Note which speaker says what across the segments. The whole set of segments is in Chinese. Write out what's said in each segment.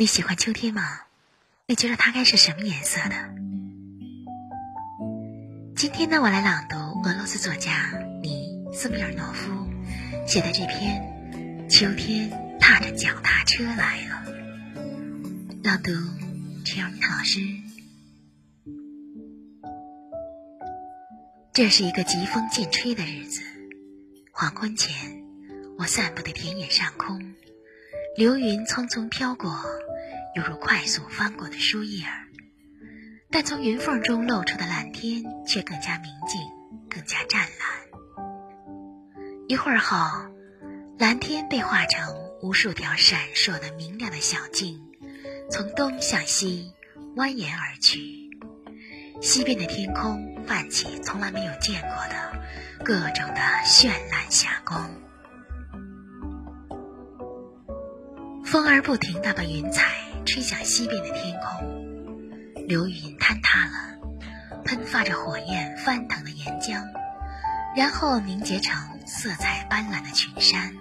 Speaker 1: 你喜欢秋天吗？你觉得它该是什么颜色的？今天呢，我来朗读俄罗斯作家尼斯米尔诺夫写的这篇《秋天踏着脚踏车来了》。朗读，陈永老师。这是一个疾风劲吹的日子，黄昏前，我散步的田野上空，流云匆匆飘过。犹如快速翻过的书页儿，但从云缝中露出的蓝天却更加明净，更加湛蓝。一会儿后，蓝天被画成无数条闪烁的明亮的小径，从东向西蜿蜒而去。西边的天空泛起从来没有见过的各种的绚烂霞光，风儿不停地把云彩。吹向西边的天空，流云坍塌了，喷发着火焰翻腾的岩浆，然后凝结成色彩斑斓的群山。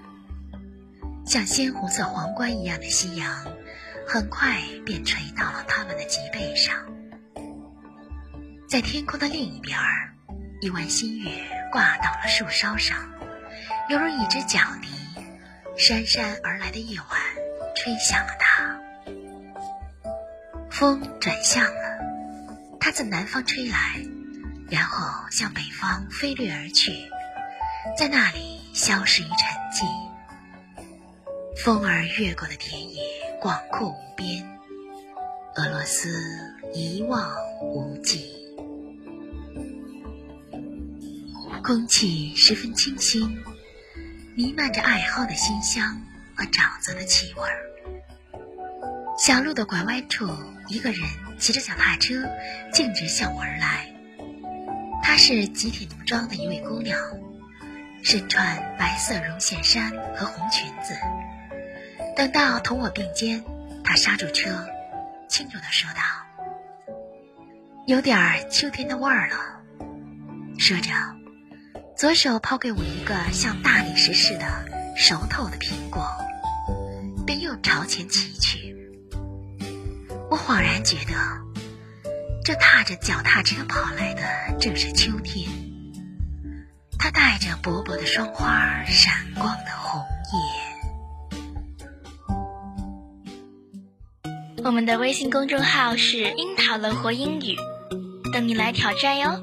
Speaker 1: 像鲜红色皇冠一样的夕阳，很快便垂到了他们的脊背上。在天空的另一边儿，一弯新月挂到了树梢上，犹如一只角笛，姗姗而来的夜晚，吹响了它。风转向了，它自南方吹来，然后向北方飞掠而去，在那里消失于沉寂。风儿越过的田野广阔无边，俄罗斯一望无际。空气十分清新，弥漫着艾蒿的馨香和沼泽的气味儿。小路的拐弯处，一个人骑着脚踏车，径直向我而来。她是集体农庄的一位姑娘，身穿白色绒线衫和红裙子。等到同我并肩，她刹住车，轻柔地说道：“有点秋天的味儿了。”说着，左手抛给我一个像大理石似的熟透的苹果，便又朝前骑去。我恍然觉得，这踏着脚踏车跑来的正是秋天。它带着薄薄的霜花，闪光的红
Speaker 2: 叶。我们的微信公众号是“樱桃乐活英语”，等你来挑战哟。